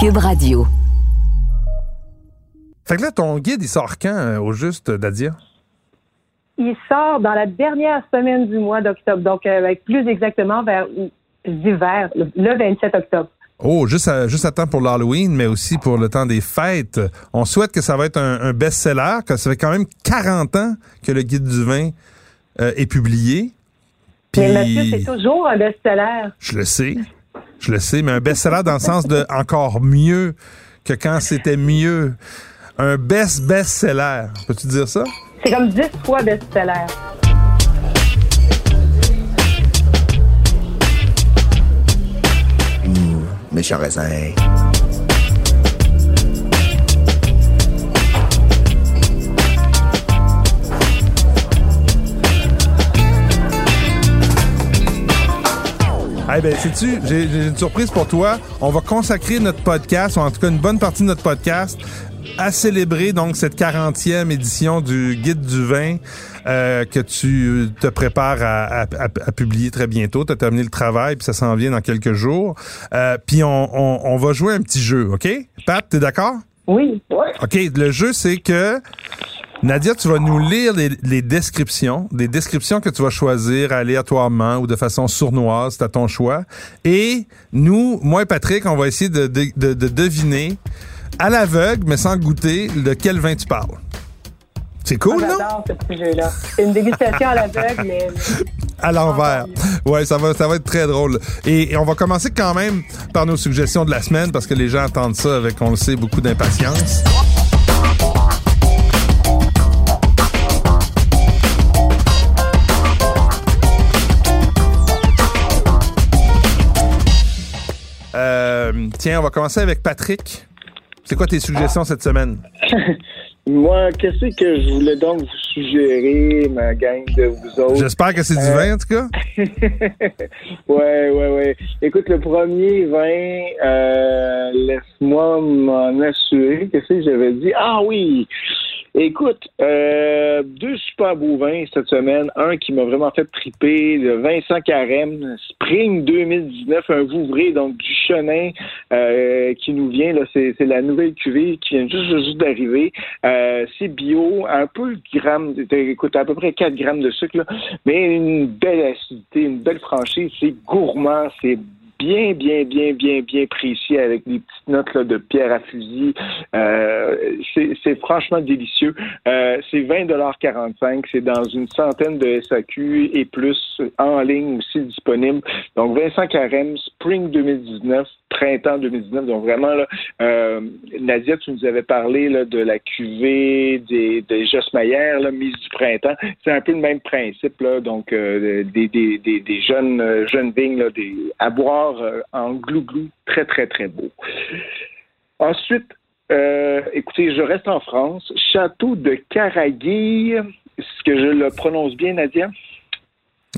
Cube Radio. Fait que là, ton guide, il sort quand euh, au juste, Dadia? Il sort dans la dernière semaine du mois d'octobre, donc euh, plus exactement vers l'hiver, le 27 octobre. Oh, juste à, juste à temps pour l'Halloween, mais aussi pour le temps des fêtes. On souhaite que ça va être un, best-seller, que ça fait quand même 40 ans que le guide du vin euh, est publié. Mais Mathieu, c'est toujours un best-seller. Je le sais. Je le sais, mais un best-seller dans le sens de encore mieux que quand c'était mieux. Un best-best-seller. Peux-tu dire ça? C'est comme 10 fois best-seller. Mmh, méchant raisin. Eh ben, sais-tu, j'ai une surprise pour toi. On va consacrer notre podcast, ou en tout cas une bonne partie de notre podcast, à célébrer donc cette 40e édition du Guide du vin euh, que tu te prépares à, publier très bientôt. Tu as terminé le travail, puis ça s'en vient dans quelques jours. Euh, puis on, va jouer un petit jeu, OK? Pat, t'es d'accord? Oui. Ouais. OK, le jeu, c'est que Nadia, tu vas nous lire les, descriptions, des descriptions que tu vas choisir aléatoirement ou de façon sournoise, c'est à ton choix. Et nous, moi et Patrick, on va essayer de, deviner à l'aveugle, mais sans goûter, de quel vin tu parles. C'est cool, non? J'adore ce sujet-là. C'est une dégustation à l'aveugle, mais... À l'envers. Ouais, ça va, ça va être très drôle. Et, on va commencer quand même par nos suggestions de la semaine parce que les gens attendent ça avec, on le sait, beaucoup d'impatience. Tiens, on va commencer avec Patrick. C'est quoi tes suggestions cette semaine? Moi, qu'est-ce que je voulais donc vous suggérer, ma gang de vous autres? J'espère que c'est du vin, en tout cas. ouais, ouais, ouais. Écoute, le premier vin, euh, laisse-moi m'en assurer. Qu'est-ce que j'avais dit? Ah oui! Écoute, euh, deux super beaux vins cette semaine. Un qui m'a vraiment fait triper, le Vincent Carême, Spring 2019, un Vouvray, donc du Chenin euh, qui nous vient. Là, c'est, la nouvelle cuvée qui vient juste, juste d'arriver. Euh, c'est bio, un peu gramme, écoute, à peu près 4 grammes de sucre, mais une belle acidité, une belle franchise. C'est gourmand, c'est bien, bien, bien, bien, bien précis avec des petites notes là, de pierre à fusil. Euh, c'est franchement délicieux. Euh, c'est 20,45 C'est dans une centaine de SAQ et plus en ligne aussi disponible. Donc, Vincent Carême, Spring 2019, printemps 2019. Donc, vraiment, là, euh, Nadia, tu nous avais parlé là, de la cuvée des, des Josmayer, là, mise du printemps. C'est un peu le même principe, là. Donc, euh, des, des, des, des, jeunes, jeunes vignes, là, des, à boire euh, en glou-glou, très, très, très beau. Ensuite, euh, écoutez, je reste en France. Château de Caraguille. Est-ce que je le prononce bien, Nadia?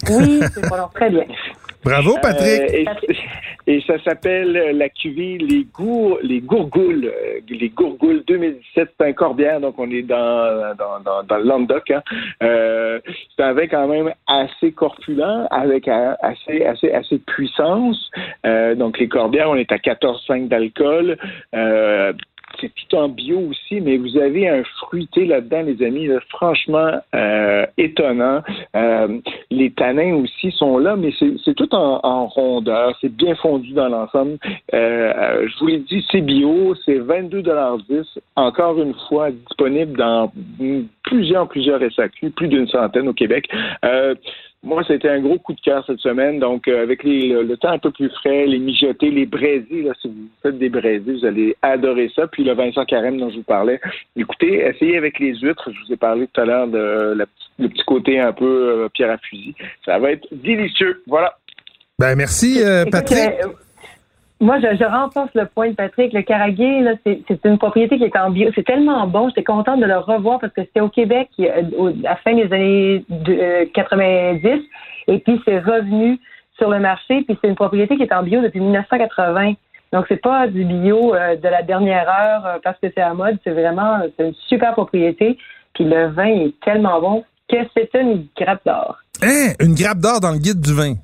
Oui, c'est prononce très bien. Bravo, euh, Patrick. et, ça s'appelle la cuvée Les, Gour, les Gourgoules. Euh, les Gourgoules 2017. C'est un corbière, donc on est dans, dans, dans, le Languedoc. Hein. Euh, c'est un vin quand même assez corpulent, avec assez, assez, assez de puissance. donc les corbières, on est à 14,5 d'alcool c'est tout en bio aussi, mais vous avez un fruité là-dedans, les amis, franchement euh, étonnant. Euh, les tanins aussi sont là, mais c'est tout en, rondeur, c'est bien fondu dans l'ensemble. Euh, je vous l'ai dit, c'est bio, c'est 22,10 encore une fois disponible dans plusieurs, plusieurs SAQ, plus d'une centaine au Québec. Moi, c'était un gros coup de cœur cette semaine. Donc, euh, avec les, le, temps un peu plus frais, les mijotés, les braisés, là, si vous faites des braisés, vous allez adorer ça. Puis le Vincent Carême dont je vous parlais. Écoutez, essayez avec les huîtres. Je vous ai parlé tout à l'heure de la, le petit côté un peu euh, pierre à fusil. Ça va être délicieux. Voilà. Ben merci, euh, Patrick. Moi, je, renforce le point de Patrick. Le Caraguay, là, c'est, une propriété qui est en bio. C'est tellement bon. J'étais contente de le revoir parce que c'était au Québec à la fin des années 90. Euh, et puis, c'est revenu sur le marché. Puis, c'est une propriété qui est en bio depuis 1980. Donc, c'est pas du bio euh, de la dernière heure euh, parce que c'est à mode. C'est vraiment une super propriété. Puis, le vin est tellement bon que c'est une grappe d'or. Hein? Une grappe d'or dans le guide du vin?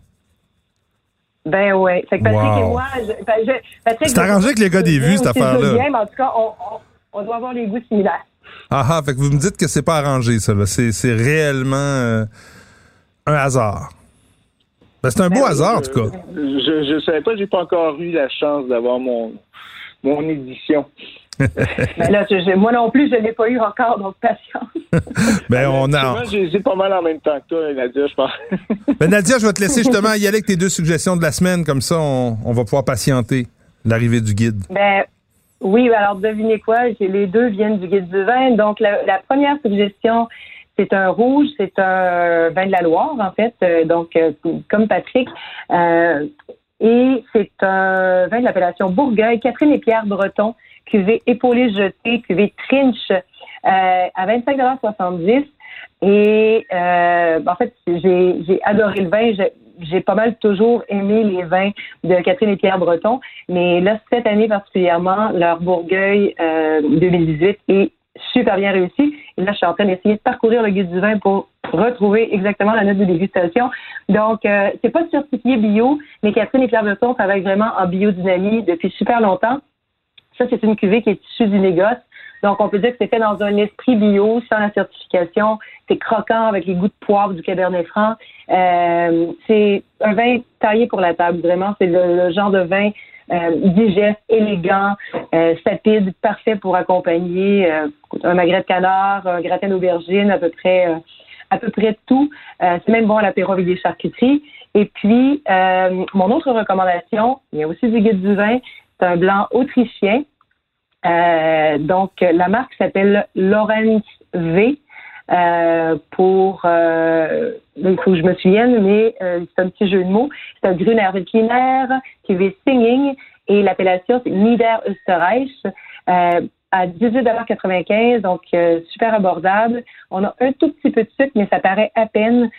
Ben ouais. Fait que Patrick Wow. et moi, je- ben, je- Patrick, C'est arrangé avec les gars des vues, cette affaire-là. en tout cas, on, on, on doit avoir les goûts similaires. Ah ah, fait que vous me dites que c'est pas arrangé, ça. là. C'est, c'est réellement euh, un hasard. Ben, c'est un beau oui, hasard, en tout cas. Je je savais pas, j'ai pas encore eu la chance d'avoir mon mon édition. Ben là, je- moi non plus, je l'ai pas eu encore, donc patience. Ben, on a. Moi, j'ai pas mal en même temps que toi, Nadia, je pense. Ben, Nadia, je vais te laisser justement y aller avec tes deux suggestions de la semaine. Comme ça, on, on va pouvoir patienter l'arrivée du guide. Ben oui, alors devinez quoi, j'ai les deux viennent du guide du vin. Donc la, la première suggestion, c'est un rouge, c'est un vin de la Loire en fait, euh, donc euh, comme Patrick. Euh, et c'est un vin de l'appellation Bourgueil, Catherine et Pierre Breton, cuvée épaulée jetée, cuvée Trinch euh, à 25,70 Et euh, en fait, j'ai adoré le vin. J'ai- J'ai pas mal toujours aimé les vins de Catherine et Pierre Breton. Mais là, cette année particulièrement, leur Bourgueil euh, 2018 est super bien réussi. Et là, je suis en train d'essayer de parcourir le guide du vin pour retrouver exactement la note de dégustation. Donc, euh, c'est pas certifié bio, mais Catherine et Pierre Breton travaillent vraiment en biodynamie depuis super longtemps. Ça, c'est une cuvée qui est issue du négoce. Donc, on peut dire que c'est fait dans un esprit bio, sans la certification. C'est croquant avec les goûts de poivre du Cabernet Franc. Euh, c'est un vin taillé pour la table, vraiment. C'est le, genre de vin euh, digeste, élégant, euh, sapide, parfait pour accompagner euh, un magret de canard, un gratin d'aubergine, à peu près, euh, à peu près tout. Euh, c'est même bon à l'apéro avec des charcuteries. Et puis, euh, mon autre recommandation, il y a aussi du guide du vin, c'est un blanc autrichien. Euh, donc, la marque s'appelle Lorenz V. Euh, pour, euh, il faut que je me souvienne, mais euh, c'est un petit jeu de mots. C'est un Gruner Veltliner qui veut Singing et l'appellation c'est Niederösterreich euh, à 18,95 donc euh, super abordable. On a un tout petit peu de sucre, mais ça paraît à peine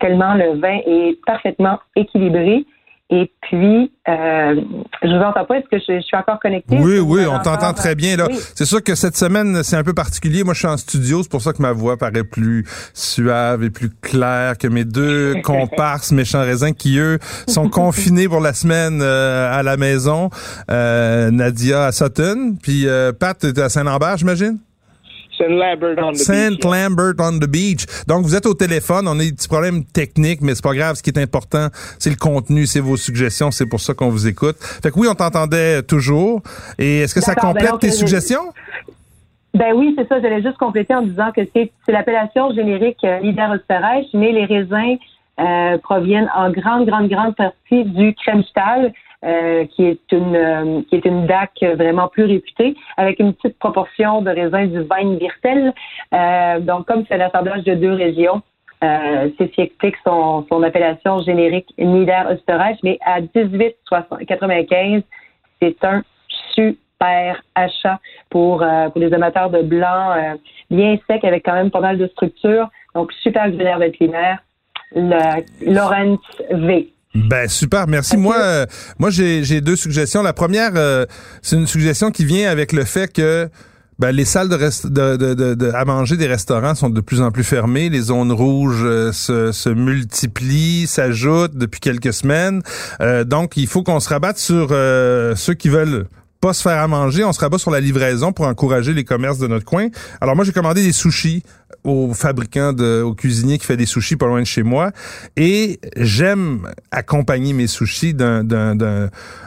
tellement le vin est parfaitement équilibré. Et puis, euh, je vous entends pas. Est-ce que je, je suis encore connectée? Oui, oui, on t'entend très bien. là. Oui. C'est sûr que cette semaine, c'est un peu particulier. Moi, je suis en studio, c'est pour ça que ma voix paraît plus suave et plus claire que mes deux comparses méchants raisins qui, eux, sont confinés pour la semaine euh, à la maison. Euh, Nadia à Sutton, puis euh, Pat, t'es à Saint-Lambert, j'imagine? Saint Lambert on the Saint beach. Lambert on the beach. Donc, vous êtes au téléphone. On a des petits problèmes techniques, mais c'est pas grave. Ce qui est important, c'est le contenu, c'est vos suggestions. C'est pour ça qu'on vous écoute. Fait que oui, on t'entendait toujours. Et est-ce que ça ben complète tes je- suggestions? Ben oui, c'est ça. J'allais juste compléter en disant que c'est l'appellation générique euh, mais les raisins euh, proviennent en grande, grande, grande partie du Kremstal, euh, qui est une euh, qui est une DAC vraiment plus réputée, avec une petite proportion de raisins du Weinviertel. Euh, donc, comme c'est l'assemblage de deux régions, euh, c'est ce qui explique son, son appellation générique Niederösterreich, mais à 18,95, c'est un super achat pour, euh, pour les amateurs de blanc euh, bien sec avec quand même pas mal de structure. Donc, super Gruner Veltliner, le Lawrence V. Ben super, merci. Moi, euh, moi j'ai j'ai deux suggestions. La première, euh, c'est une suggestion qui vient avec le fait que ben, les salles de, rest- de, de, de- de- à manger des restaurants sont de plus en plus fermées. Les zones rouges euh, se, se multiplient, s'ajoutent depuis quelques semaines. Euh, donc, il faut qu'on se rabatte sur euh, ceux qui veulent pas se faire à manger. On se rabat sur la livraison pour encourager les commerces de notre coin. Alors moi, j'ai commandé des sushis au fabricant, de, au cuisinier qui fait des sushis pas loin de chez moi. Et j'aime accompagner mes sushis d'un,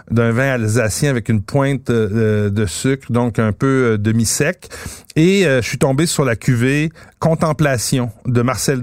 vin alsacien avec une pointe euh, de sucre, donc un peu euh, demi-sec. Et euh, je suis tombé sur la cuvée Contemplation de Marcel.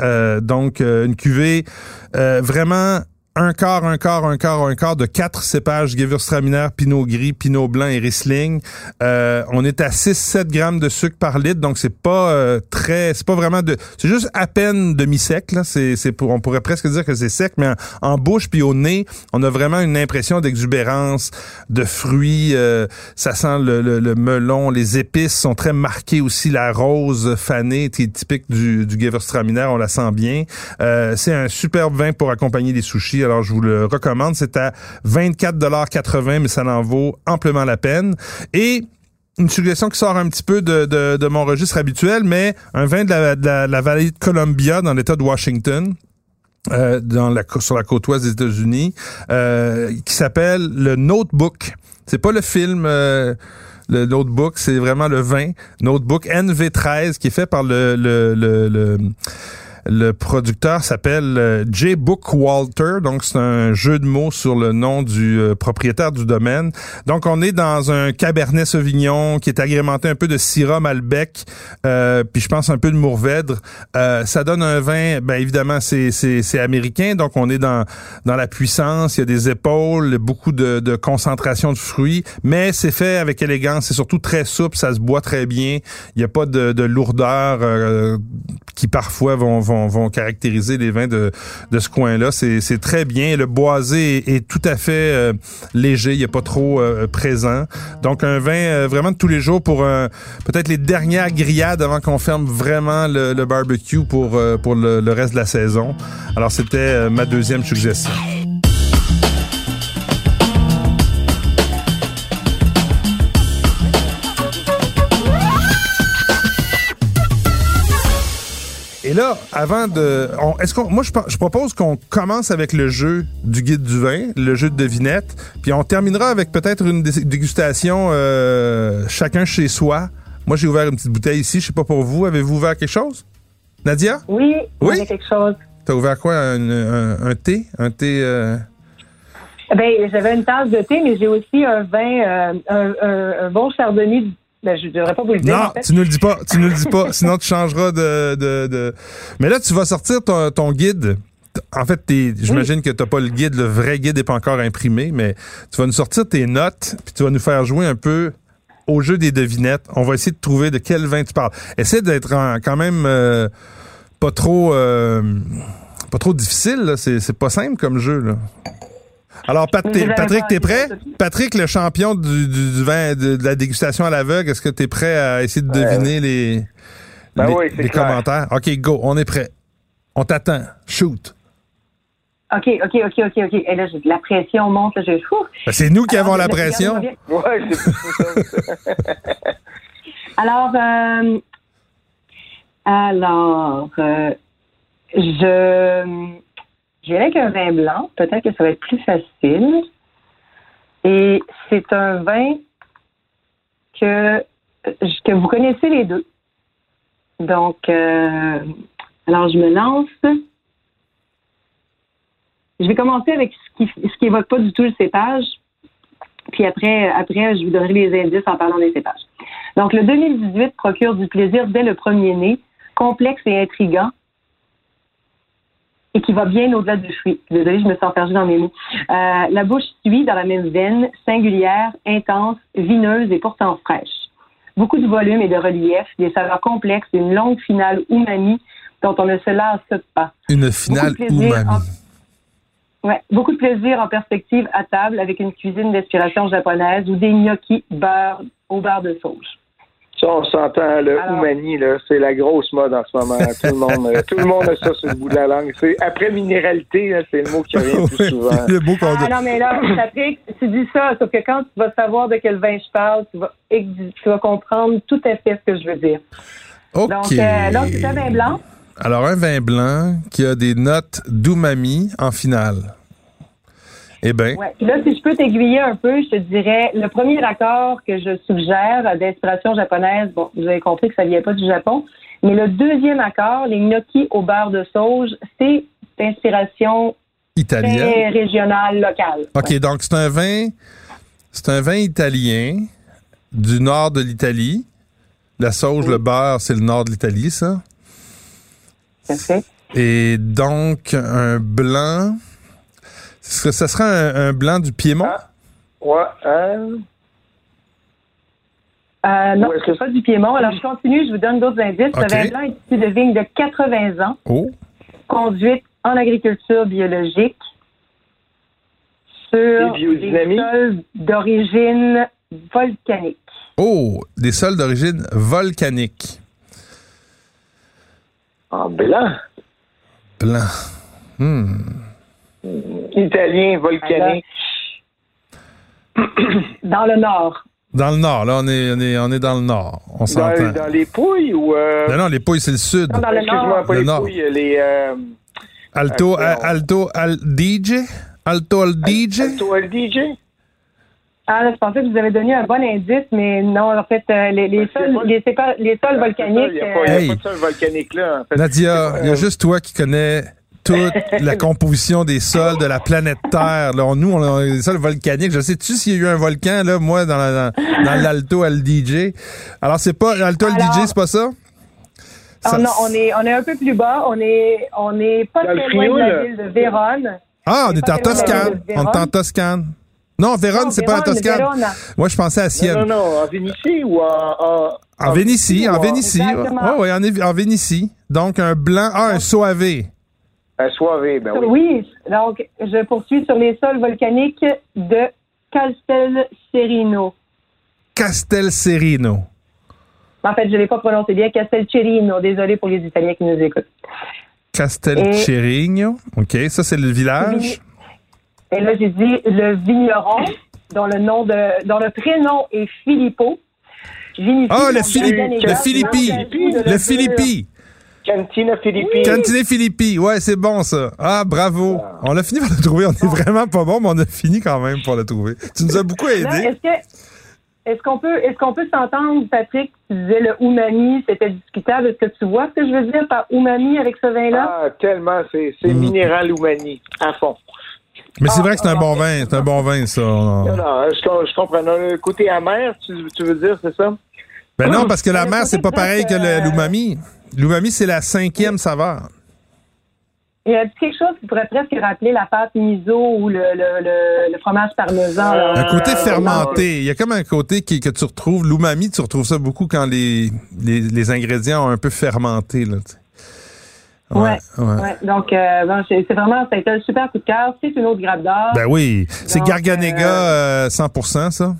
Euh, donc une cuvée vraiment un quart, un quart, un quart, un quart de quatre cépages Gewürztraminer, Pinot Gris, Pinot Blanc et Riesling. Euh, on est à 6-7 grammes de sucre par litre, donc c'est pas euh, très, c'est pas vraiment de, c'est juste à peine demi-sec là. C'est, c'est pour, on pourrait presque dire que c'est sec, mais en, bouche puis au nez, on a vraiment une impression d'exubérance, de fruits. euh, ça sent le, le, le melon, les épices sont très marquées aussi. La rose fanée, est typique du, du Gewürztraminer, on la sent bien. Euh, c'est un superbe vin pour accompagner les sushis. Alors je vous le recommande. C'est à 24,80 mais ça en vaut amplement la peine. Et une suggestion qui sort un petit peu de, de, mon registre habituel, mais un vin de la, vallée de Columbia dans l'État de Washington euh, dans la, sur la côte ouest des États-Unis, euh, qui s'appelle le Notebook. C'est pas le film euh, le Notebook, c'est vraiment le vin. Notebook NV13 qui est fait par le, le le producteur s'appelle euh, J. Book Walter, donc c'est un jeu de mots sur le nom du euh, propriétaire du domaine. Donc on est dans un Cabernet Sauvignon qui est agrémenté un peu de Syrah Malbec, euh, puis je pense un peu de Mourvèdre. Euh, ça donne un vin, ben évidemment c'est c'est américain, donc on est dans dans la puissance, il y a des épaules, beaucoup de, de concentration de fruits, mais c'est fait avec élégance, c'est surtout très souple, ça se boit très bien, il n'y a pas de, de lourdeur qui parfois vont, caractériser les vins de, de ce coin-là. C'est très bien. Le boisé est, tout à fait euh, léger, il n'est pas trop euh, présent. Donc un vin euh, vraiment de tous les jours pour peut-être les dernières grillades avant qu'on ferme vraiment le, barbecue pour, pour le reste de la saison. Alors c'était ma deuxième suggestion. Et là, avant de, est-ce qu'on, moi je, propose qu'on commence avec le jeu du guide du vin, le jeu de devinette, puis on terminera avec peut-être une dégustation euh, chacun chez soi. Moi j'ai ouvert une petite bouteille ici, je sais pas pour vous, avez-vous ouvert quelque chose, Nadia? Oui, oui, quelque chose. T'as ouvert quoi, un, thé, un thé. Euh... Ben, j'avais une tasse de thé, mais j'ai aussi un vin, euh, un, bon chardonnay ben, je devrais pas vous le dire. Non, tu ne le dis pas. Tu ne le dis pas. sinon, tu changeras de, de, de, Mais là, tu vas sortir ton, ton guide. En fait, j'imagine que tu n'as pas le guide, le vrai guide n'est pas encore imprimé, mais tu vas nous sortir tes notes, puis tu vas nous faire jouer un peu au jeu des devinettes. On va essayer de trouver de quel vin tu parles. Essaie d'être quand même euh, pas trop euh, pas trop difficile. C'est pas simple comme jeu. Là. Alors, Patrick, t'es prêt? Patrick, le champion du, vin, de, la dégustation à l'aveugle, est-ce que tu es prêt à essayer de deviner les, ben les, commentaires? OK, go, on est prêt. On t'attend. Shoot. OK, OK, OK, OK, OK. Et là, la pression monte, là, je ben, c'est nous qui avons la pression. C'est Alors, euh, alors, euh, je J'irai avec un vin blanc. Peut-être que ça va être plus facile. Et c'est un vin que, que vous connaissez les deux. Donc, euh, alors je me lance. Je vais commencer avec ce qui ce qui évoque pas du tout le cépage. Puis après, après, je vous donnerai les indices en parlant des cépages. Donc, le 2018 procure du plaisir dès le premier né, complexe et intrigant, et qui va bien au-delà du fruit. Désolée, je me sens perdue dans mes mots. Euh, la bouche suit dans la même veine, singulière, intense, vineuse et pourtant fraîche. Beaucoup de volume et de relief, des saveurs complexes, une longue finale umami dont on ne se lasse pas. Une finale umami. Ouais, beaucoup de plaisir en perspective à table avec une cuisine d'inspiration japonaise ou des gnocchis beurre au beurre de sauge. Ça, on s'entend, le umani, là, c'est la grosse mode en ce moment. Tout le monde, euh, tout le monde a ça sur le bout de la langue. C'est, après minéralité, c'est le mot qui revient plus souvent. ah, non, mais là, Patrick, tu dis ça, sauf que quand tu vas savoir de quel vin je parle, tu vas, tu vas comprendre tout à fait ce que je veux dire. Donc, euh, là, c'est un vin blanc. Alors, un vin blanc qui a des notes d'umami en finale. Eh bien. Ouais. Là, si je peux t'aiguiller un peu, je te dirais le premier accord que je suggère d'inspiration japonaise, bon, vous avez compris que ça vient pas du Japon, mais le deuxième accord, les gnocchis au beurre de sauge, c'est d'inspiration italienne, régionale, locale. OK, donc c'est un vin, c'est un vin italien du nord de l'Italie. La sauge, le beurre, c'est le nord de l'Italie, ça. Parfait. Et donc, un blanc. Ça serait un, blanc du Piémont? Ah, ouais. Hein? Euh, non, c'est pas du Piémont. Alors, je continue, je vous donne d'autres indices. Okay. vin blanc est issu de vigne de 80 ans, oh. conduite en agriculture biologique sur des sols d'origine volcanique. Oh, des sols d'origine volcanique. En blanc. Blanc. Hmm italien volcanique. Dans le nord. Dans le nord, là, on est, on est, on est dans le nord. On s'entend. Dans, les Pouilles ou. Euh... Non, non, les Pouilles, c'est le sud. Non, dans le Excuse-moi, pas le les nord. Pouilles, les. Euh... Alto, Attends. a- Alto, al DJ? Alto al DJ? Alto al DJ? Ah, là, je pensais que vous avez donné un bon indice, mais non, en fait, euh, les, les, sols, pas- les, sols Il volcaniques. n'y a, pas- y a euh, Hey. pas de sol volcanique là. En fait. Nadia, il y a Euh, juste toi qui connais toute la composition des sols de la planète Terre. Là, nous, on a des sols volcaniques. Je sais-tu s'il y a eu un volcan, là, moi, dans, la- dans, dans l'Alto al DJ? Alors, c'est pas l'Alto al Alors- DJ, c'est pas ça? oh Ça- non, on est, on est un peu plus bas. On est, on est pas le très loin de la ville de Vérone. Ah, on est en Toscane. On est en Toscane. Non, Vérone, Non, c'est pas la Vérone, Toscane. Vérone. Moi, je pensais à Non, Sienne. non, non, en Vénitie ou en. En, En Vénitie, en Vénitie. Exactement. Oui, oui, en, en Vénitie. Donc, un blanc, ah, un soavé. Soirée, ben oui. Oui, donc je poursuis sur les sols volcaniques de Castel Serino. Castel Serino. En fait, je ne l'ai pas prononcé bien, Castel Cerino. Désolé pour les Italiens qui nous écoutent. Castel Cerigno. OK, ça, c'est le village. Et là, j'ai dit le vigneron, dont le nom de, dont le prénom est Filippo. Vinifie Ah, le, Garganega, le Philippi. dans de Le. Philippi. Cantina Philippine. Cantine Philippi. Ouais, c'est bon, ça. Ah, bravo. On a fini par le trouver. On est vraiment pas bon, mais on a fini quand même pour le trouver. Tu nous as beaucoup aidé. est-ce qu'on peut est-ce qu'on peut s'entendre, Patrick? Tu disais le umami, c'était discutable. Est-ce que tu vois ce que je veux dire par umami avec ce vin-là? Ah, tellement, c'est Mm. minéral Oumani, à fond. Mais c'est vrai que c'est un ah, bon vin. C'est un bon vin, ça. Non, non, je, com- je comprends. Le côté amer, tu, tu veux dire, c'est ça? Ben non, parce que la mer, c'est pas pareil que euh, l'umami. L'umami, c'est la cinquième saveur. Il y a quelque chose qui pourrait presque rappeler la pâte miso ou le, le, le, le fromage parmesan. Un côté Euh, fermenté. Il y a comme un côté qui, que tu retrouves. L'umami, tu retrouves ça beaucoup quand les, les, les ingrédients ont un peu fermenté. Là, tu sais. Ouais, ouais. ouais. Donc, euh, bon, c'est vraiment, ça a été un super coup de cœur. C'est une autre grappe d'or. Ben oui. C'est Garganega euh, 100%, ça?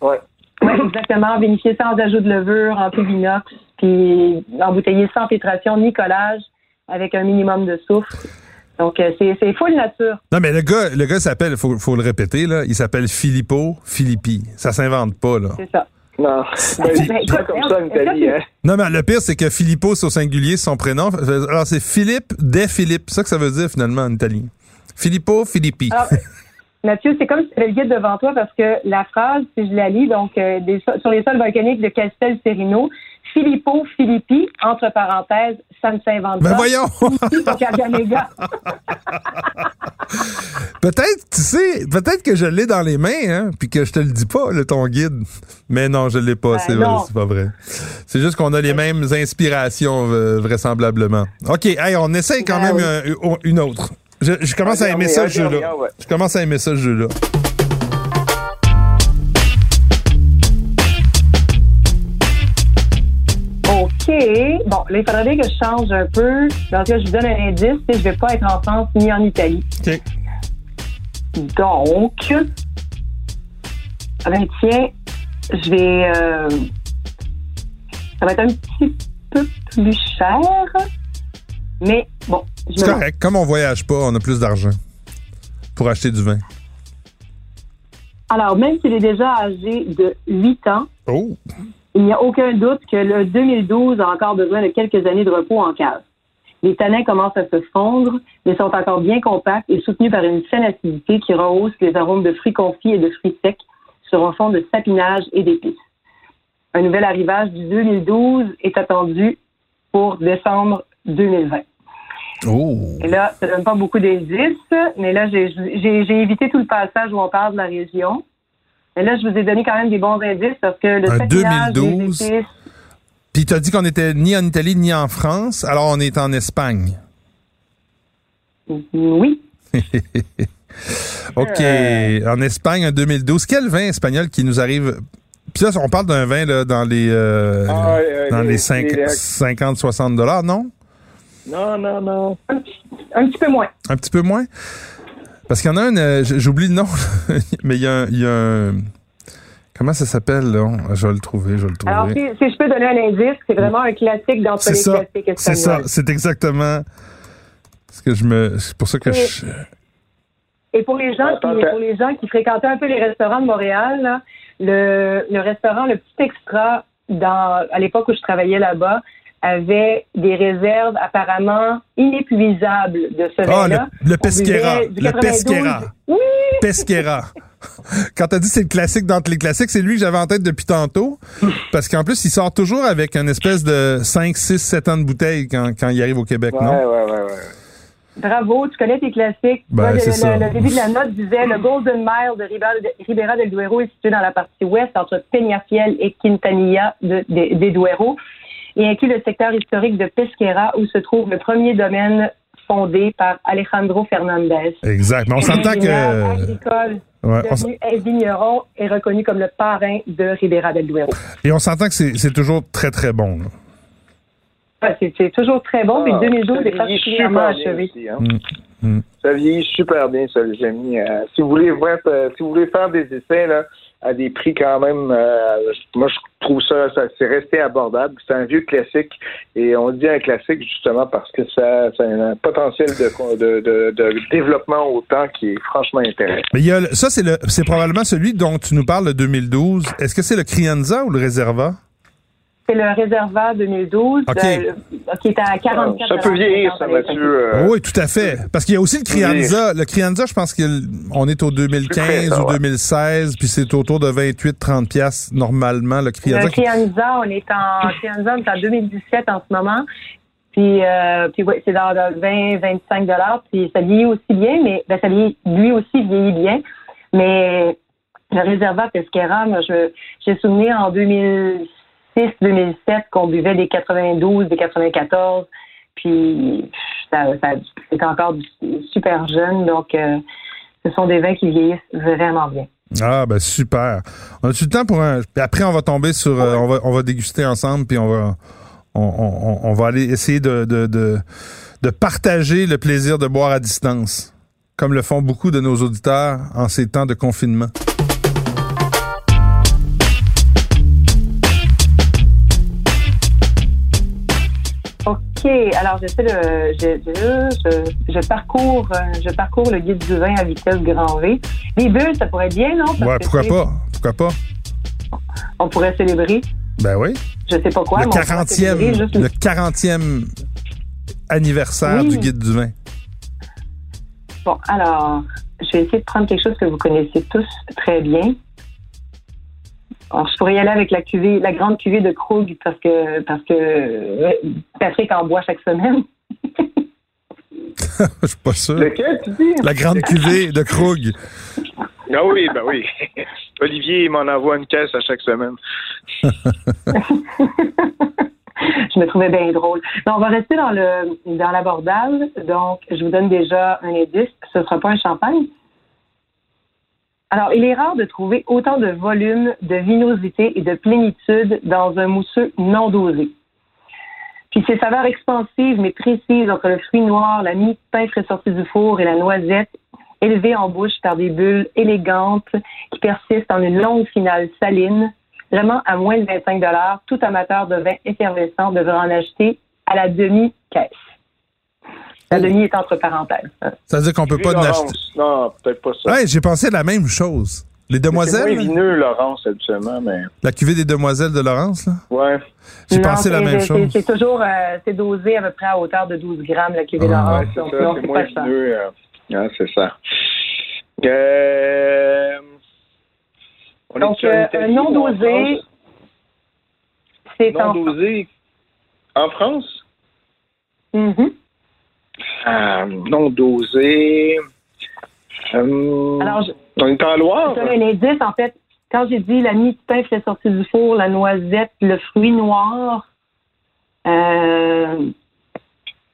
Ouais. Ouais, exactement. Vinifié sans ajout de levure, en tout inox, puis embouteillé sans filtration ni collage, avec un minimum de soufre. Donc, euh, c'est c'est full nature. Non, mais le gars, le gars s'appelle, faut, faut le répéter, là, il s'appelle Filippo Filippi. Ça s'invente pas, là. C'est ça. Non, ben, c'est pas comme ça en Italie, hein? Non, mais le pire, c'est que Filippo, c'est au singulier, c'est son prénom. Alors, c'est Philippe des Philippe. C'est ça que ça veut dire, finalement, en italien. Filippo Filippi. Alors, Mathieu, c'est comme si tu avais le guide devant toi parce que la phrase, si je la lis, donc euh, des sur les sols volcaniques de Castel Serino, Filippo Filippi, entre parenthèses, ça ne s'invente Ben pas. voyons! Peut-être, tu sais, peut-être que je l'ai dans les mains, hein, puis que je te le dis pas, le ton guide. Mais non, je l'ai pas, Ben c'est non. c'est pas vrai. C'est juste qu'on a les mêmes inspirations, euh, vraisemblablement. OK, hey, on essaye quand Ben même oui. euh, une autre. Je, je commence à aimer ça, ce jeu-là. Je commence à aimer ça, ce jeu-là. OK. Bon, là, il faudrait que je change un peu. Donc là, je vous donne un indice. Je vais pas être en France ni en Italie. OK. Donc, ben tiens, je vais... euh, ça va être un petit peu plus cher. Mais bon, je C'est correct. Comme on voyage pas, on a plus d'argent pour acheter du vin. Alors, même s'il est déjà âgé de 8 ans, Oh! Il n'y a aucun doute que le 2012 a encore besoin de quelques années de repos en cave. Les tanins commencent à se fondre, mais sont encore bien compacts et soutenus par une saine acidité qui rehausse les arômes de fruits confits et de fruits secs sur un fond de sapinage et d'épices. Un nouvel arrivage du 2012 est attendu pour décembre 2020. Oh! Et là, ça donne pas beaucoup d'indices, mais là, j'ai évité tout le passage où on parle de la région. Mais là, je vous ai donné quand même des bons indices parce que le Un sapinage, 2012. les épices, Puis t'as dit qu'on était ni en Italie ni en France, alors on est en Espagne. oui. OK. En Espagne, en 2012. Quel vin espagnol qui nous arrive? Puis là, on parle d'un vin là, dans les, euh, Ah, euh, dans les- les, cinq- les- 50-60 dollars, non? Non, non, non. Un petit, un petit peu moins. Un petit peu moins? Parce qu'il y en a un, euh, j'oublie le nom, mais il y a, un- il y a un... Comment ça s'appelle, là? Je vais le trouver, je vais le Alors, trouver. si, si je peux donner un indice, c'est vraiment un classique d'entre C'est les ça, classiques c'est ça, espagnols. c'est exactement ce que je me... C'est pour ça que Et- je... Et pour les gens qui, attends. pour les gens qui fréquentaient un peu les restaurants de Montréal, là, le, le restaurant, le petit extra, dans, à l'époque où je travaillais là-bas, avait des réserves apparemment inépuisables de ce Ah, vin-là. le, le Pesquera. Le 92. Pesquera. Oui! Pesquera. Quand t'as dit c'est le classique d'entre les classiques, c'est lui que j'avais en tête depuis tantôt. Parce qu'en plus, il sort toujours avec une espèce de 5, 6, 7 ans de bouteille quand, quand il arrive au Québec, Ouais, non? ouais, ouais, ouais. Bravo, tu connais tes classiques. Ben, Moi, le, début de la note disait le Golden Mile de Ribera, de Ribera del Duero est situé dans la partie ouest entre Peñafiel et Quintanilla de, de- des Duero et inclut le secteur historique de Pesquera où se trouve le premier domaine fondé par Alejandro Fernandez. Exact. Mais on s'entend que. agricole Ouais, on devenu vigneron et reconnu comme le parrain de Ribera del Duero. et on s'entend que c'est toujours très, très bon. Ouais, c'est, toujours très bon, mais Ah, 2012 ça est particulièrement achevé. aussi, hein. Mm, mm. Ça vieillit super bien, ça, les amis. Euh, si vous voulez voir, euh, si vous voulez faire des essais là, à des prix quand même, euh, moi je trouve ça, ça c'est resté abordable. C'est un vieux classique et on dit un classique justement parce que ça, ça a un potentiel de, de, de, de développement au temps qui est franchement intéressant. Mais il y a le- ça, c'est le, c'est probablement celui dont tu nous parles de 2012. Est-ce que c'est le Crianza ou le Réserva? C'est le réservoir 2012 OK. euh, qui est à 44 Ça peut vieillir, ça, Mathieu. euh, oui, tout à fait. Parce qu'il y a aussi le Crianza. Le Crianza, je pense qu'on est au 2015 Plus près, ou ouais. 2016, puis c'est autour de 28-30 piastres normalement, le Crianza. Le Crianza, on est en Crianza, on est en 2017 en ce moment. Puis, euh, puis ouais, c'est dans, dans 20-25 dollars. Puis ça vieillit aussi bien, mais ben, ça vieillit, lui aussi vieillit bien. Mais le réservoir Pesquera, moi, je j'ai souvenir en 2006-2007 qu'on buvait des 92, des 94. Puis ça, ça c'est encore super jeune. Donc, euh, ce sont des vins qui vieillissent vraiment bien. Ah, ben super. On a-tu le temps pour un... puis Après, on va tomber sur... euh, on, va, on va déguster ensemble, puis on va, on, on- on va aller essayer de, de, de, de partager le plaisir de boire à distance, comme le font beaucoup de nos auditeurs en ces temps de confinement. OK. Alors, j'essaie de. Je, je, je, je parcours, euh, je parcours le guide du vin à vitesse grand V. Les bulles, ça pourrait être bien, non? Parce Ouais, pourquoi pas? Pourquoi pas? On pourrait célébrer. Ben oui. Je sais pas quoi. le mais on pourrait 40e, célébrer juste le 40e anniversaire Oui. du guide du vin. Bon, alors, je vais essayer de prendre quelque chose que vous connaissez tous très bien. Alors, je pourrais y aller avec la cuvée, la grande cuvée de Krug parce que parce que euh, Patrick en boit chaque semaine. Je suis pas sûr. Lequel, tu dis? La grande cuvée de Krug. Ah oui, ben oui. Olivier, il m'en envoie une caisse à chaque semaine. je me trouvais bien drôle. Mais on va rester dans le dans l'abordage. Donc, je vous donne déjà un indice. Ce ne sera pas un champagne. Alors, il est rare de trouver autant de volume, de vinosité et de plénitude dans un mousseux non dosé. Puis ses saveurs expansives mais précises entre le fruit noir, la mie de pain frais du four et la noisette, élevée en bouche par des bulles élégantes qui persistent en une longue finale saline, vraiment à moins de 25 tout amateur de vin effervescent devra en acheter à la demi-caisse. La demi est entre parenthèses. Ça veut dire qu'on peut pas en Laurence. acheter. Non, peut-être pas ça. Ouais, j'ai pensé à la même chose. Les C'est demoiselles, moins vineux, Laurence, habituellement, mais... la cuvée des demoiselles de Laurence, là? Ouais. J'ai pensé la c'est- même c'est- chose. C'est toujours euh, c'est dosé à peu près à hauteur de 12 grammes, la cuvée Ah, d'orange. Ouais, c'est Donc, ça, non, c'est c'est moins vineux. euh, c'est ça. Euh, on Donc, euh, Italie non dosé, c'est Non en dosé. En France? Mhm. Ah, non dosé. Hum, Alors, je, on est en Loire? je donne un indice, en fait. Quand j'ai dit la mie de pain fait sortir du four, la noisette, le fruit noir, euh,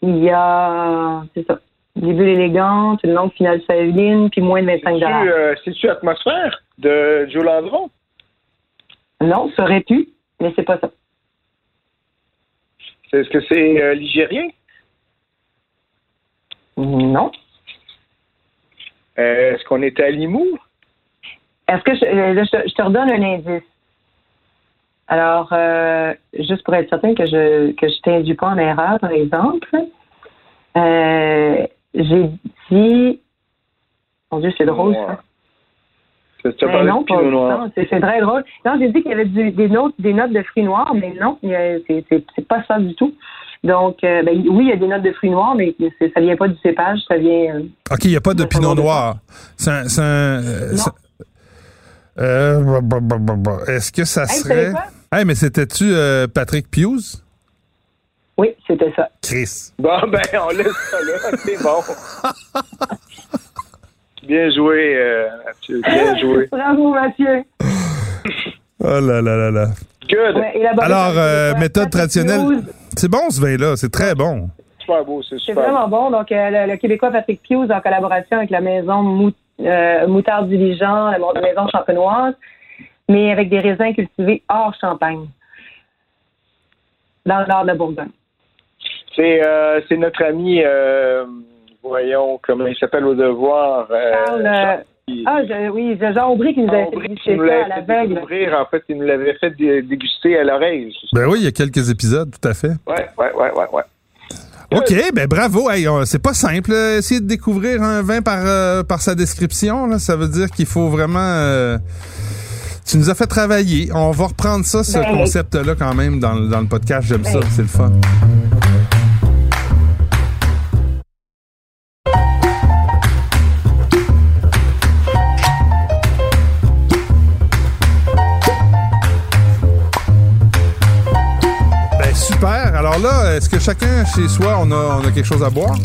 il y a, c'est ça, des bulles élégantes, une longue finale saline, puis moins de 25 C'est-tu, euh, C'est-tu Atmosphère de Joe Landron? Non, ça aurait pu, mais c'est pas ça. Est-ce que c'est euh, ligérien? Non. Euh, Est-ce qu'on est à Limoux? Est-ce que je, euh, là, je, je te redonne un indice? Alors, euh, juste pour être certain que je que je t'induis pas en erreur, par exemple, euh, j'ai dit, mon Dieu, c'est drôle ça. Ben non, pas c'est très drôle. Non, j'ai dit qu'il y avait du- des, notes, des notes de fruits noirs, mais non, c'est pas ça du tout. Donc, euh, ben, oui, il y a des notes de fruits noirs, mais c'est- ça vient pas du cépage, ça vient. euh, OK, il n'y a pas de pinot noir. C'est un... c'est un, euh, euh, bah, bah, bah. Est-ce que ça serait... Hey, mais c'était-tu euh, Patrick Pius? Oui, c'était ça. Chris. Bon, ben, on laisse ça là. C'est bon. Bien joué, euh, Mathieu. Bien joué. Bravo, Mathieu. Oh là là là là. Good. Ouais, Alors, euh, méthode traditionnelle. C'est bon ce vin-là, c'est très bon. Super beau, c'est vraiment bon. Donc, euh, le, le Québécois Patrick Pius, en collaboration avec la maison Mou- euh, Moutard Diligent, la, maison champenoise, mais avec des raisins cultivés hors Champagne, dans le nord de la Bourgogne. C'est euh, c'est notre ami, euh, voyons, comment il s'appelle au devoir. euh, Charles, ah, je- oui, Jean Aubry qui nous avait fait déguster ça à fait découvrir. En fait, il nous l'avait fait dé- déguster à l'oreille. Ben oui, il y a quelques épisodes, tout à fait. Ouais, ouais, ouais, ouais, ouais. OK, ben bravo. Hey, c'est pas simple, euh, essayer de découvrir un vin par, euh, par sa description. Là, ça veut dire qu'il faut vraiment... euh, tu nous as fait travailler. On va reprendre ça, ce Ben, concept-là, quand même, dans, le- dans le podcast. J'aime ça, Ben. c'est le fun. Là, est-ce que chacun chez soi, on a, on a quelque chose à boire?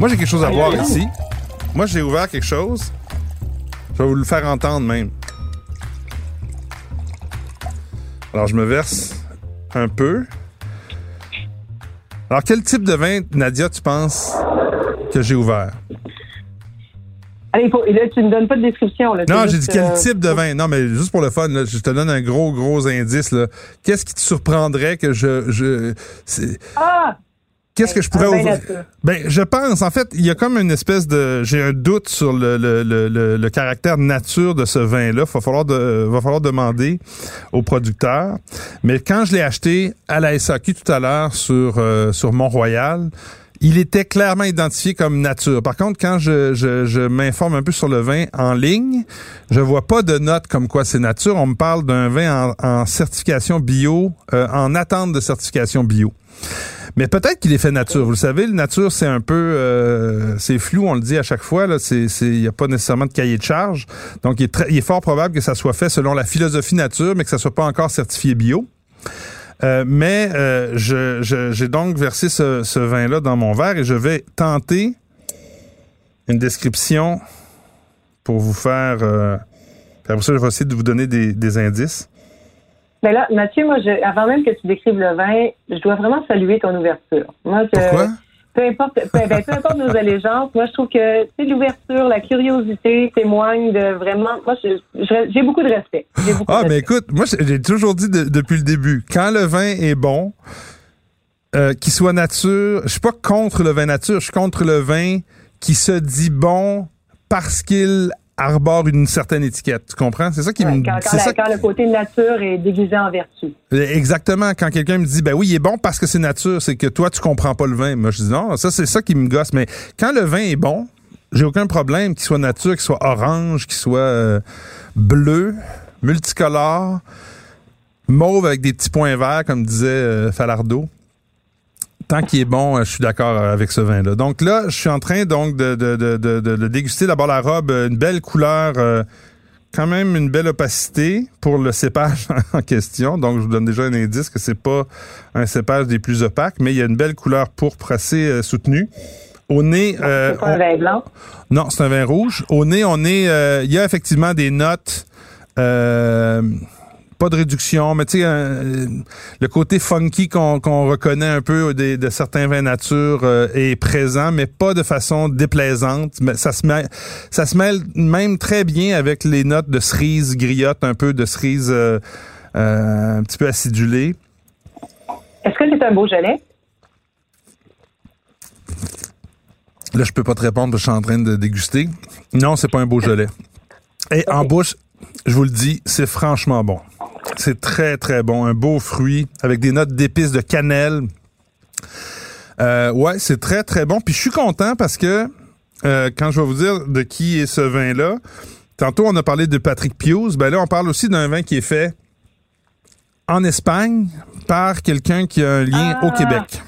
Moi, j'ai quelque chose à Aïe, boire aïe, aïe. ici. Moi, j'ai ouvert quelque chose. Je vais vous le faire entendre même. Alors, je me verse un peu. Alors, quel type de vin, Nadia, tu penses que j'ai ouvert? Allez, faut- là, tu ne donnes pas de description. Là, Non, j'ai dit quel euh, type de vin. Non, mais juste pour le fun, là, je te donne un gros, gros indice. là. Qu'est-ce qui te surprendrait que je... je Ah! Qu'est-ce que je pourrais ouvrir? Ben, je pense, en fait, il y a comme une espèce de, j'ai un doute sur le, le, le, le, le caractère nature de ce vin-là. Va falloir de, va falloir demander au producteur. Mais quand je l'ai acheté à la SAQ tout à l'heure sur, euh, sur Mont-Royal, il était clairement identifié comme nature. Par contre, quand je, m'informe un peu sur le vin en ligne, je vois pas de note comme quoi c'est nature. On me parle d'un vin en, certification bio, euh, en attente de certification bio. Mais peut-être qu'il est fait nature. Vous le savez, le nature, c'est un peu, euh, c'est flou, on le dit à chaque fois. Il n'y a pas nécessairement de cahier de charge. Donc, il est, il est fort probable que ça soit fait selon la philosophie nature, mais que ça soit pas encore certifié bio. Euh, mais euh, je, je- j'ai donc versé ce, ce vin-là dans mon verre et je vais tenter une description pour vous faire. Euh, après ça, je vais essayer de vous donner des, des indices. Mais là, Mathieu, moi, je, avant même que tu décrives le vin, je dois vraiment saluer ton ouverture. Moi, je, Pourquoi? Peu importe, peu, ben, peu importe nos allégeances, moi, je trouve que c'est l'ouverture, la curiosité témoigne de vraiment. Moi, j'ai beaucoup de respect. Beaucoup Ah, de mais respect. écoute, moi, j'ai toujours dit de- depuis le début, quand le vin est bon, euh, qu'il soit nature, je suis pas contre le vin nature, je suis contre le vin qui se dit bon parce qu'il arbore une certaine étiquette. Tu comprends? C'est ça qui Ouais, me... quand, quand c'est la- ça quand le côté nature est déguisé en vertu. Exactement. Quand quelqu'un me dit, ben oui, il est bon parce que c'est nature, c'est que toi, tu comprends pas le vin. Moi, je dis non, ça, c'est ça qui me gosse. Mais quand le vin est bon, j'ai aucun problème qu'il soit nature, qu'il soit orange, qu'il soit euh, bleu, multicolore, mauve avec des petits points verts, comme disait euh, Falardeau. Tant qu'il est bon, euh, je suis d'accord avec ce vin-là. Donc là, je suis en train donc de, de, de, de, de- déguster d'abord la robe, euh, une belle couleur, euh, quand même une belle opacité pour le cépage en question. Donc je vous donne déjà un indice que c'est pas un cépage des plus opaques, mais il y a une belle couleur pourpre assez euh, soutenue. Au nez, euh, C'est pas un vin blanc? non, c'est un vin rouge. Au nez, on est, euh, il y a effectivement des notes, euh, pas de réduction, mais tu sais, euh, le côté funky qu'on reconnaît un peu de certains vins nature euh, est présent, mais pas de façon déplaisante. Mais ça se mêle, ça se mêle même très bien avec les notes de cerise griotte, un peu de cerise euh, un petit peu acidulée. Est-ce que c'est un beau gelé? Là, je peux pas te répondre parce que je suis en train de déguster. Non, c'est pas un Beaujolais. Et en bouche, je vous le dis, c'est franchement bon. C'est très, très bon. Un beau fruit avec des notes d'épices de cannelle. Euh, ouais, c'est très, très bon. Puis je suis content parce que euh, quand je vais vous dire de qui est ce vin-là, Tantôt, on a parlé de Patrick Pius. Ben là, on parle aussi d'un vin qui est fait en Espagne par quelqu'un qui a un lien au Ah. Québec.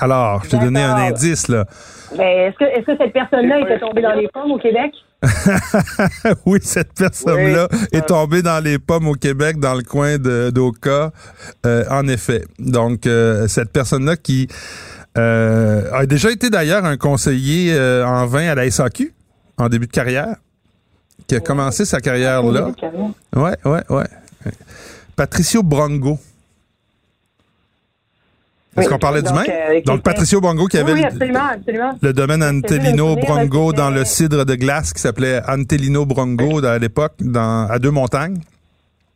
Alors, je t'ai donné un indice, là. Mais est-ce que, est-ce que cette personne-là était tombée dans les pommes au Québec? oui, cette personne-là Oui. est tombée dans les pommes au Québec, dans le coin de d'Oka, euh, en effet. Donc, euh, cette personne-là qui euh, a déjà été d'ailleurs un conseiller en vin à la SAQ en début de carrière, qui a commencé sa carrière là. Ouais, ouais, ouais. Patricio Brongo. Est-ce Oui, qu'on parlait du donc, même? euh, Donc, Patricio Brongo qui avait oui, le- absolument, absolument. le domaine Antelino Brongo dans le cidre de glace qui s'appelait Antelino Brongo à l'époque dans à deux montagnes.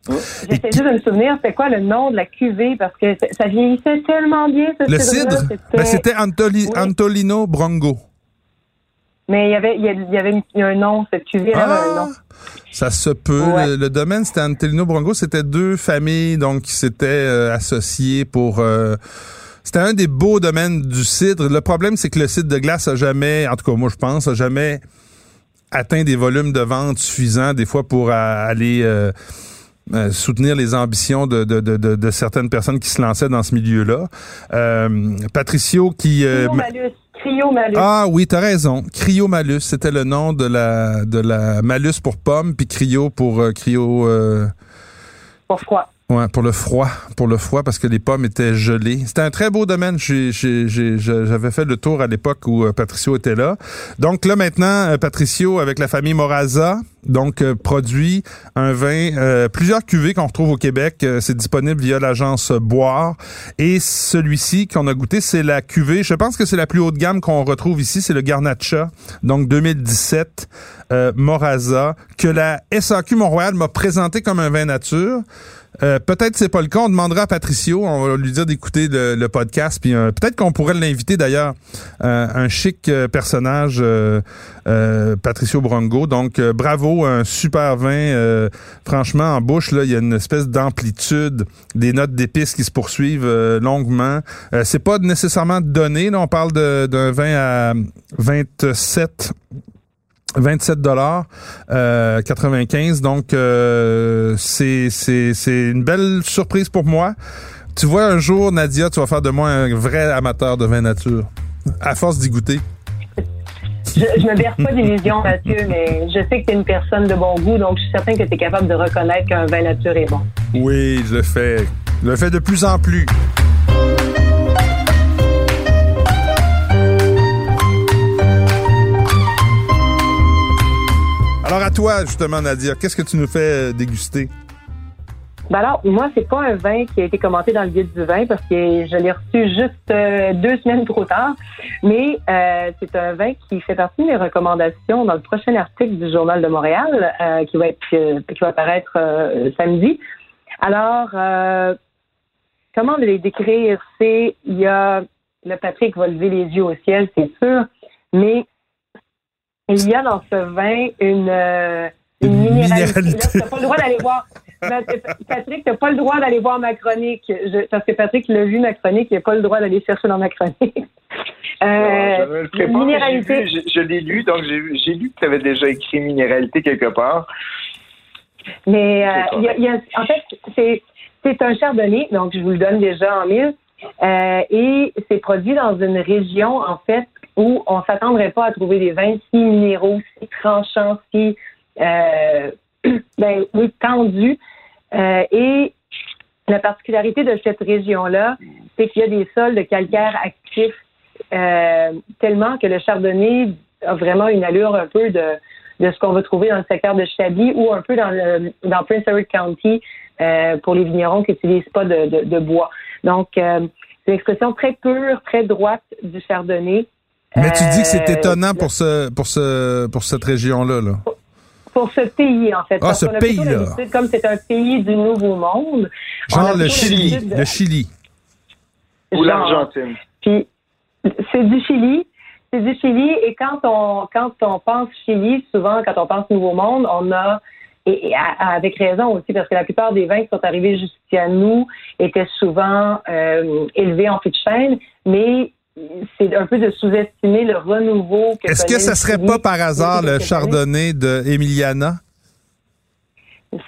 J'essaie juste de me souvenir, c'était quoi le nom de la cuvée parce que ça- vieillissait tellement bien, ce Le cidre, ben, c'était Antoli- Oui. Antolino Brongo. Mais il y avait, il y un nom, cette cuvée avait un Ah, nom. ça se peut. Ouais. Le, le domaine, c'était Antelino Brongo. C'était deux familles donc qui s'étaient euh, associées pour. euh, c'était un des beaux domaines du cidre. Le problème, c'est que le cidre de glace a jamais, en tout cas moi je pense, a jamais atteint des volumes de vente suffisants des fois pour euh, aller euh, euh, soutenir les ambitions de, de, de, de- de certaines personnes qui se lançaient dans ce milieu-là. Euh, Patricio qui... euh, Cryo Malus. Cryo Malus. ah oui, t'as raison. Cryo Malus, c'était le nom de la de la malus pour pomme, puis Cryo pour euh, Cryo euh, Pour froid. Ouais, pour le froid, pour le froid parce que les pommes étaient gelées. C'était un très beau domaine. J'avais fait le tour à l'époque où euh, Patricio était là. Donc là maintenant, euh, Patricio avec la famille Moraza, donc euh, produit un vin, euh, plusieurs cuvées qu'on retrouve au Québec. C'est disponible via l'agence Boire. Et celui-ci qu'on a goûté, c'est la cuvée. Je pense que c'est la plus haute gamme qu'on retrouve ici, c'est le Garnacha, donc 2017 euh, Moraza, que la SAQ Montréal m'a présenté comme un vin nature. Euh, peut-être c'est pas le cas. On demandera à Patricio. On va lui dire d'écouter le, podcast. Puis euh, peut-être qu'on pourrait l'inviter d'ailleurs. Euh, un chic personnage, Patricio Brongo. Donc bravo, un super vin. franchement, en bouche là, il y a une espèce d'amplitude, des notes d'épices qui se poursuivent longuement. C'est pas nécessairement donné. Là, on parle d'un vin à 27 27 dollars euh, 95 donc euh, c'est c'est c'est une belle surprise pour moi. Tu vois un jour Nadia, tu vas faire de moi un vrai amateur de vin nature à force d'y goûter. Je, je me berce pas d'illusions, Mathieu, mais je sais que tu es une personne de bon goût, donc je suis certain que tu es capable de reconnaître qu'un vin nature est bon. Oui, je le fais. Je le fais de plus en plus. Alors à toi justement Nadia, qu'est-ce que tu nous fais euh, déguster? Ben alors, moi, c'est pas un vin qui a été commenté dans le guide du vin parce que je l'ai reçu juste euh, deux semaines trop tard. Mais euh, c'est un vin qui fait partie de mes recommandations dans le prochain article du Journal de Montréal qui va être qui va apparaître samedi. Alors, comment les décrire? C'est il y a le Patrick va lever les yeux au ciel, c'est sûr, mais il y a dans ce vin une euh, une Une minéralité. t'as pas le droit d'aller voir. Mais, Patrick, t'as pas le droit d'aller voir ma chronique. Je- parce que Patrick l'a vu, ma chronique, il n'a pas le droit d'aller chercher dans ma chronique. je Euh, j'ai minéralité. vu, Je, je l'ai lu, donc j'ai lu que tu avais déjà écrit minéralité quelque part. Mais euh, C'est il y a- il y a- en fait, c'est c'est un chardonnay, donc je vous le donne déjà en mille. Euh, et c'est produit dans une région, en fait, où on s'attendrait pas à trouver des vins si minéraux, si tranchants, si euh, ben, tendus. Euh, et la particularité de cette région-là, c'est qu'il y a des sols de calcaire actifs euh, tellement que le chardonnay a vraiment une allure un peu de, ce qu'on va trouver dans le secteur de Chablis ou un peu dans, le, Prince Edward County euh, pour les vignerons qui n'utilisent pas de, bois. Donc, c'est une expression très pure, très droite du chardonnay. Mais tu dis que c'est Euh, étonnant pour ce pour ce pour cette région-là. Là. Pour ce pays, en fait. Ah, Parce ce qu'on a plutôt pays-là. l'habitude, Comme c'est un pays du Nouveau Monde. Genre le Chili. de- Le Chili. Ou l'Argentine. Puis c'est du Chili. C'est du Chili et quand on quand on pense Chili, souvent quand on pense Nouveau Monde, on a et, avec raison aussi parce que la plupart des vins qui sont arrivés jusqu'à nous étaient souvent euh, élevés en fût de chêne, mais c'est un peu de sous-estimer le renouveau. que Est-ce que ça serait pas par hasard le chardonnay de Emiliana?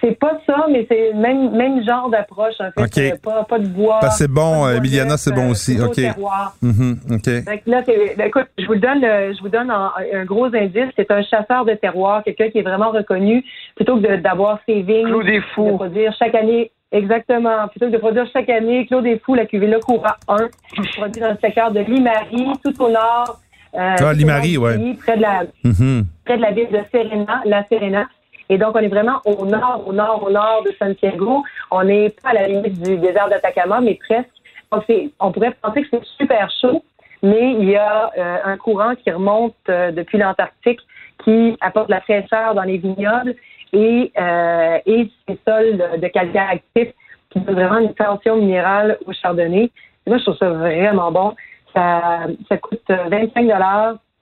C'est pas ça, mais c'est le même, même genre d'approche, en fait. OK. Euh, Pas, pas de bois. C'est bon, de euh, Emiliana, c'est bon euh, aussi. OK. terroir. Mhm, OK. Fait que là, c'est- ben, écoute, je vous le donne, je vous donne un gros indice. C'est un chasseur de terroir, quelqu'un qui est vraiment reconnu, plutôt que de- d'avoir ses vignes, Claude des de Fous. produire chaque année. Exactement. Plutôt que de produire chaque année, Claude des Fous, la cuvée Le Courant 1, produit dans le secteur de Limari, tout au nord. euh, Limari, ouais. pays, Près de la, Mhm. près de la ville de Serena, la Serena. Et donc, on est vraiment au nord, au nord, au nord de Santiago. On n'est pas à la limite du désert d'Atacama, mais presque. Donc, on pourrait penser que c'est super chaud, mais il y a euh, un courant qui remonte euh, depuis l'Antarctique qui apporte la fraîcheur dans les vignobles et, euh, et sols de calcaire actif qui donnent vraiment une tension minérale au chardonnay. Moi, je trouve ça vraiment bon. Ça, ça coûte euh, 25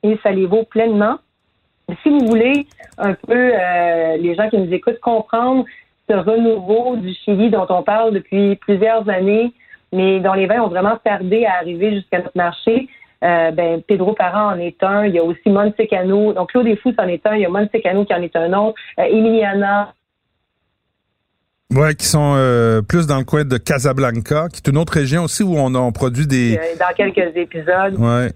et ça les vaut pleinement. Si vous voulez un peu, euh, les gens qui nous écoutent, comprendre ce renouveau du Chili dont on parle depuis plusieurs années, mais dont les vins ont vraiment tardé à arriver jusqu'à notre marché, euh, ben, Pedro Parra en est un. Il y a aussi Montecano. Donc, Claude Fous en est un. Il y a Montecano qui en est un autre. Euh, Emiliana. Ouais, qui sont euh, plus dans le coin de Casablanca, qui est une autre région aussi où on, a, on produit des. euh, dans quelques épisodes. Ouais.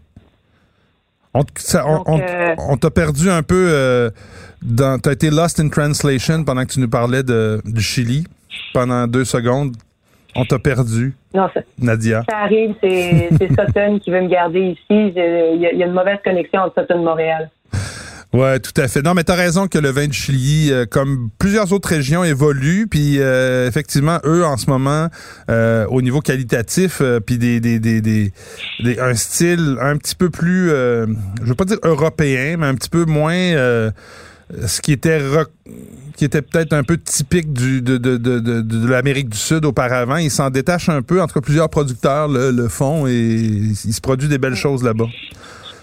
On, t- ça- on, Donc, on- on t'a perdu un peu dans. T'as été lost in translation pendant que tu nous parlais de, du Chili pendant deux secondes. On t'a perdu, Non, ça, Nadia. ça arrive. C'est Sutton qui veut me garder ici. Il y, a- il y a une mauvaise connexion entre Sutton et Montréal. Ouais, tout à fait. Non, mais t'as raison que le vin du Chili, euh, comme plusieurs autres régions, évolue. Puis euh, effectivement, eux, en ce moment, euh, au niveau qualitatif, euh, puis des, des, des, des, des- un style un petit peu plus, euh, je veux pas dire européen, mais un petit peu moins euh, ce qui était qui était peut-être un peu typique du, de, de, de, de, de l'Amérique du Sud auparavant. Ils s'en détachent un peu. En tout cas, plusieurs producteurs le, le font et il se produit des belles choses là-bas.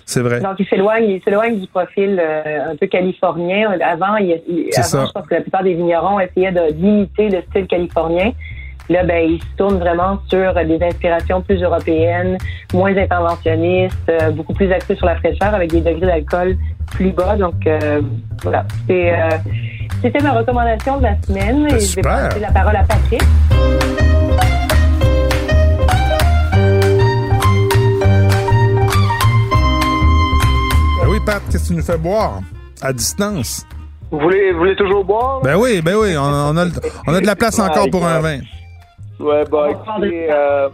C'est vrai. Donc, il s'éloigne, il s'éloigne du profil euh, un peu californien. Avant, il, il- avant je pense que la plupart des vignerons essayaient de d'imiter le style californien. Là, ben, il se tourne vraiment sur des inspirations plus européennes, moins interventionnistes, euh, beaucoup plus axées sur la fraîcheur, avec des degrés d'alcool plus bas. Donc, euh, voilà. C'est, euh, c'était ma recommandation de la semaine. Et je vais Super. passer la parole à Patrick. Ben oui, Pat, qu'est-ce que tu nous fais boire? À distance? Vous voulez, vous voulez toujours boire? Ben oui, ben oui, on, on a, on a de la place encore pour un vin. Ouais, bah, écoutez, euh,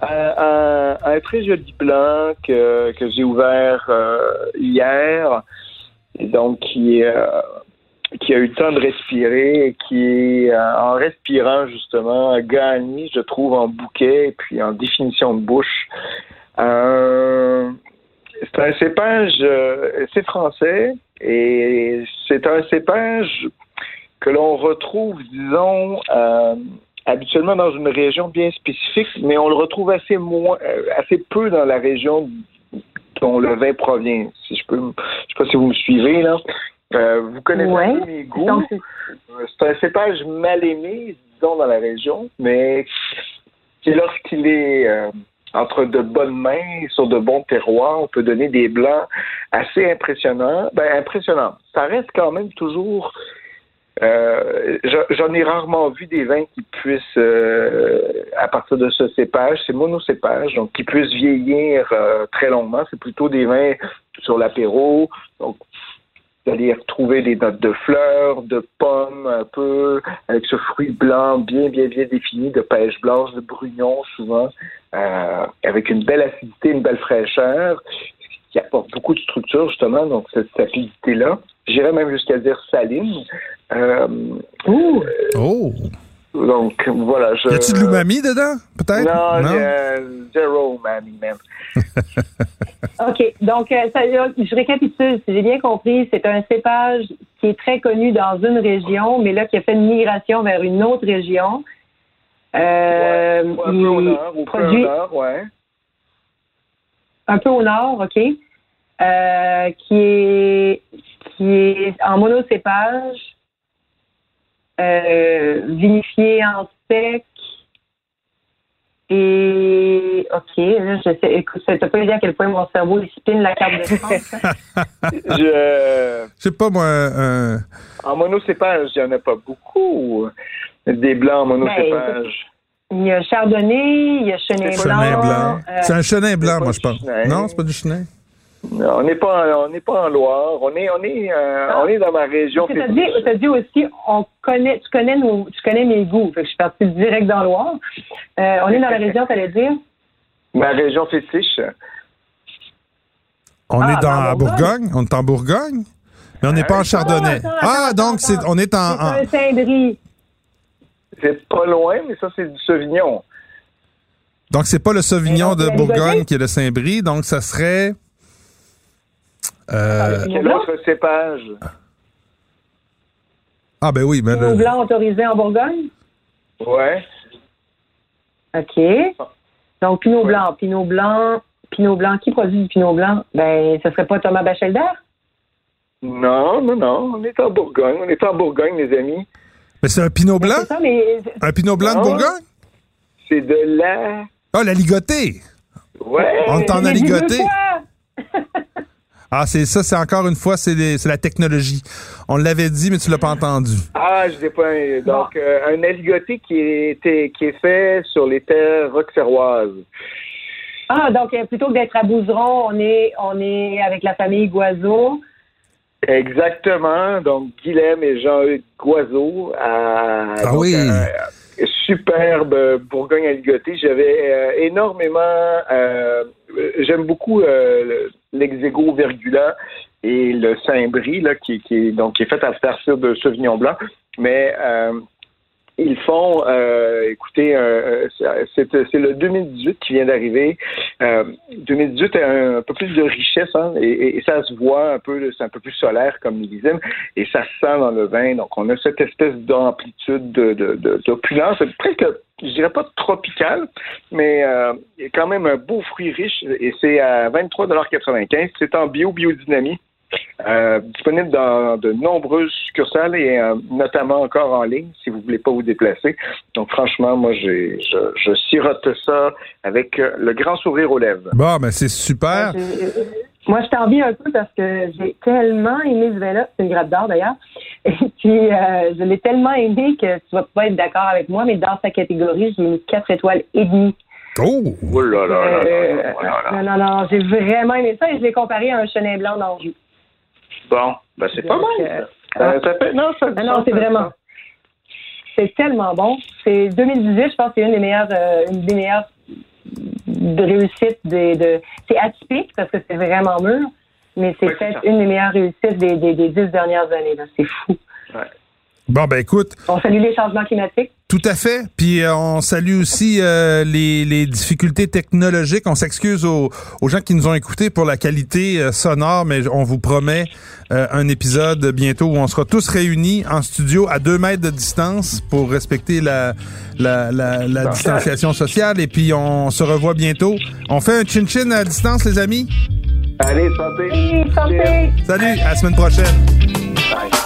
un, un- un très joli blanc que, que j'ai ouvert euh, hier, et donc qui, euh, qui a eu le temps de respirer et qui, en respirant justement, a gagné, je trouve, en bouquet et puis en définition de bouche. C'est un cépage, c'est français et c'est un cépage que l'on retrouve, disons, habituellement dans une région bien spécifique, mais on le retrouve assez moins, euh, assez peu dans la région dont le vin provient. Si je peux, je sais pas si vous me suivez là. Euh, vous connaissez Ouais. un peu mes goûts. Euh, C'est un cépage mal aimé, disons, dans la région, mais qui, lorsqu'il est euh, entre de bonnes mains, sur de bons terroirs, on peut donner des blancs assez impressionnants. Ben, impressionnants. Ça reste quand même toujours. Euh, j'en- ai rarement vu des vins qui puissent, euh, à partir de ce cépage, c'est monocépage, donc qui puissent vieillir euh, très longuement. C'est plutôt des vins sur l'apéro, donc vous allez retrouver des notes de fleurs, de pommes un peu, avec ce fruit blanc bien, bien, bien défini, de pêche blanche, de brugnon souvent, avec une belle acidité, une belle fraîcheur, qui apporte beaucoup de structure justement, donc cette acidité-là. J'irais même jusqu'à dire saline. Euh, Ouh! Oh! donc voilà. Je, Y a-tu de l'umami dedans, peut-être? Non, euh, zéro umami, même. OK. Donc, euh, ça, je récapitule. Si j'ai bien compris, c'est un cépage qui est très connu dans une région, mais là, qui a fait une migration vers une autre région. Euh, Ouais, un peu au nord, ou peu au produit nord, ouais. un peu au nord, OK, euh, qui est qui est en monocépage, euh, vinifié en sec et OK. Là, je sais, écoute, t'as pas idée à quel point mon cerveau il spinne la carte de France. Je, Je sais pas, moi, un- en monocépage, il n'y en a pas beaucoup. Des blancs en monocépage. il y a Chardonnay, il y a Chenin blanc. euh, C'est un chenin blanc, moi, je pense. chenin. Non, c'est pas du chenin. On n'est pas, en- on n'est pas en Loire. On est, on est, euh, on est dans ma région. T'as dit, aussi, on connaît, tu connais nos, tu connais mes goûts. Fait que je suis partie direct dans Loire. Euh, on est dans la région, t'allais dire? Ma région fétiche. On Ah, est dans Bourgogne. Bourgogne? On est en Bourgogne? Mais on n'est pas en Chardonnay. attends, attends, Ah, donc, c'est, on est en. C'est en-. C'est pas loin, mais ça, c'est du Sauvignon. donc, c'est pas le Sauvignon de Bourgogne qui est le Saint-Brie. Donc, ça serait. Euh, Quel blanc? autre cépage? ah, ben oui. Ben, Pinot le- blanc autorisé en Bourgogne? Ouais. OK. Donc, Pinot Ouais. blanc, Pinot blanc, Pinot blanc. Qui produit du Pinot blanc? Ben, ce serait pas Thomas Bachelder? Non, non, non. On est en Bourgogne. On est en Bourgogne, les amis. mais c'est un Pinot blanc? Ça, mais Un Pinot blanc de. Bourgogne? C'est de la. Ah, la ligotée. Ouais. On t'en a ligoté. Ah, c'est ça, c'est encore une fois, c'est les- c'est la technologie. On l'avait dit, mais tu l'as pas entendu. Ah, je sais pas. Donc, euh, un aligoté qui, était, qui est fait sur les terres roqueferroises. Ah, donc euh, plutôt que d'être à Bouzeron, on est, on est avec la famille Guazo. Exactement. Donc, Guilhem et Jean-Hugues Guazo. à- Ah donc, oui. euh, superbe Bourgogne aligoté. J'avais euh, énormément. euh, J'aime beaucoup euh, le- l'exego vergula et le Saint-Brie, là, qui, qui est, donc, qui est fait à partir de Sauvignon blanc. Mais. euh, ils font, euh, écoutez, euh, c'est le 2018 qui vient d'arriver. Euh, 2018 a un, peu plus de richesse, hein, et, et- ça se voit un peu, c'est un peu plus solaire comme millésime, et ça se sent dans le vin. Donc, on a cette espèce d'amplitude de, de, de- d'opulence, presque, je dirais pas tropical, mais euh, quand même un beau fruit riche, et c'est à 23,95 C'est en bio, biodynamie. Euh, disponible dans de nombreuses succursales et euh, notamment encore en ligne si vous voulez pas vous déplacer. Donc franchement, moi j'ai je, je sirote ça avec euh, le grand sourire aux lèvres. Bon, ben c'est super. Je- moi, je t'envie un peu parce que j'ai tellement aimé ce vin-là. C'est une grappe d'or, d'ailleurs. Et puis, euh, je l'ai tellement aimé que tu vas pas être d'accord avec moi, mais dans sa catégorie, j'ai mis 4 étoiles et demie. Oh! Oh là là là là là. non, non, non, j'ai vraiment aimé ça et je l'ai comparé à un chenin blanc d'Anjou. Bon, ben c'est pas mal. euh, ça. Euh, ça fait, non, ça Ah non, c'est vraiment. C'est tellement bon. C'est 2018, je pense que c'est une des meilleures, euh, une des meilleures de réussite des, de. C'est atypique parce que c'est vraiment mûr, mais c'est Oui, peut-être une des meilleures réussites des, des, des dix dernières années. C'est fou. Bon, ben écoute, On salue les changements climatiques. Tout à fait. Puis euh, on salue aussi euh, les, les difficultés technologiques. On s'excuse aux, aux gens qui nous ont écoutés pour la qualité euh, sonore, mais on vous promet euh, un épisode bientôt où on sera tous réunis en studio à deux mètres de distance pour respecter la, la, la, la distanciation sociale. Et puis on se revoit bientôt. On fait un chin-chin à distance, les amis. Allez, santé. Oui, santé! Salut, à la semaine prochaine. Bye.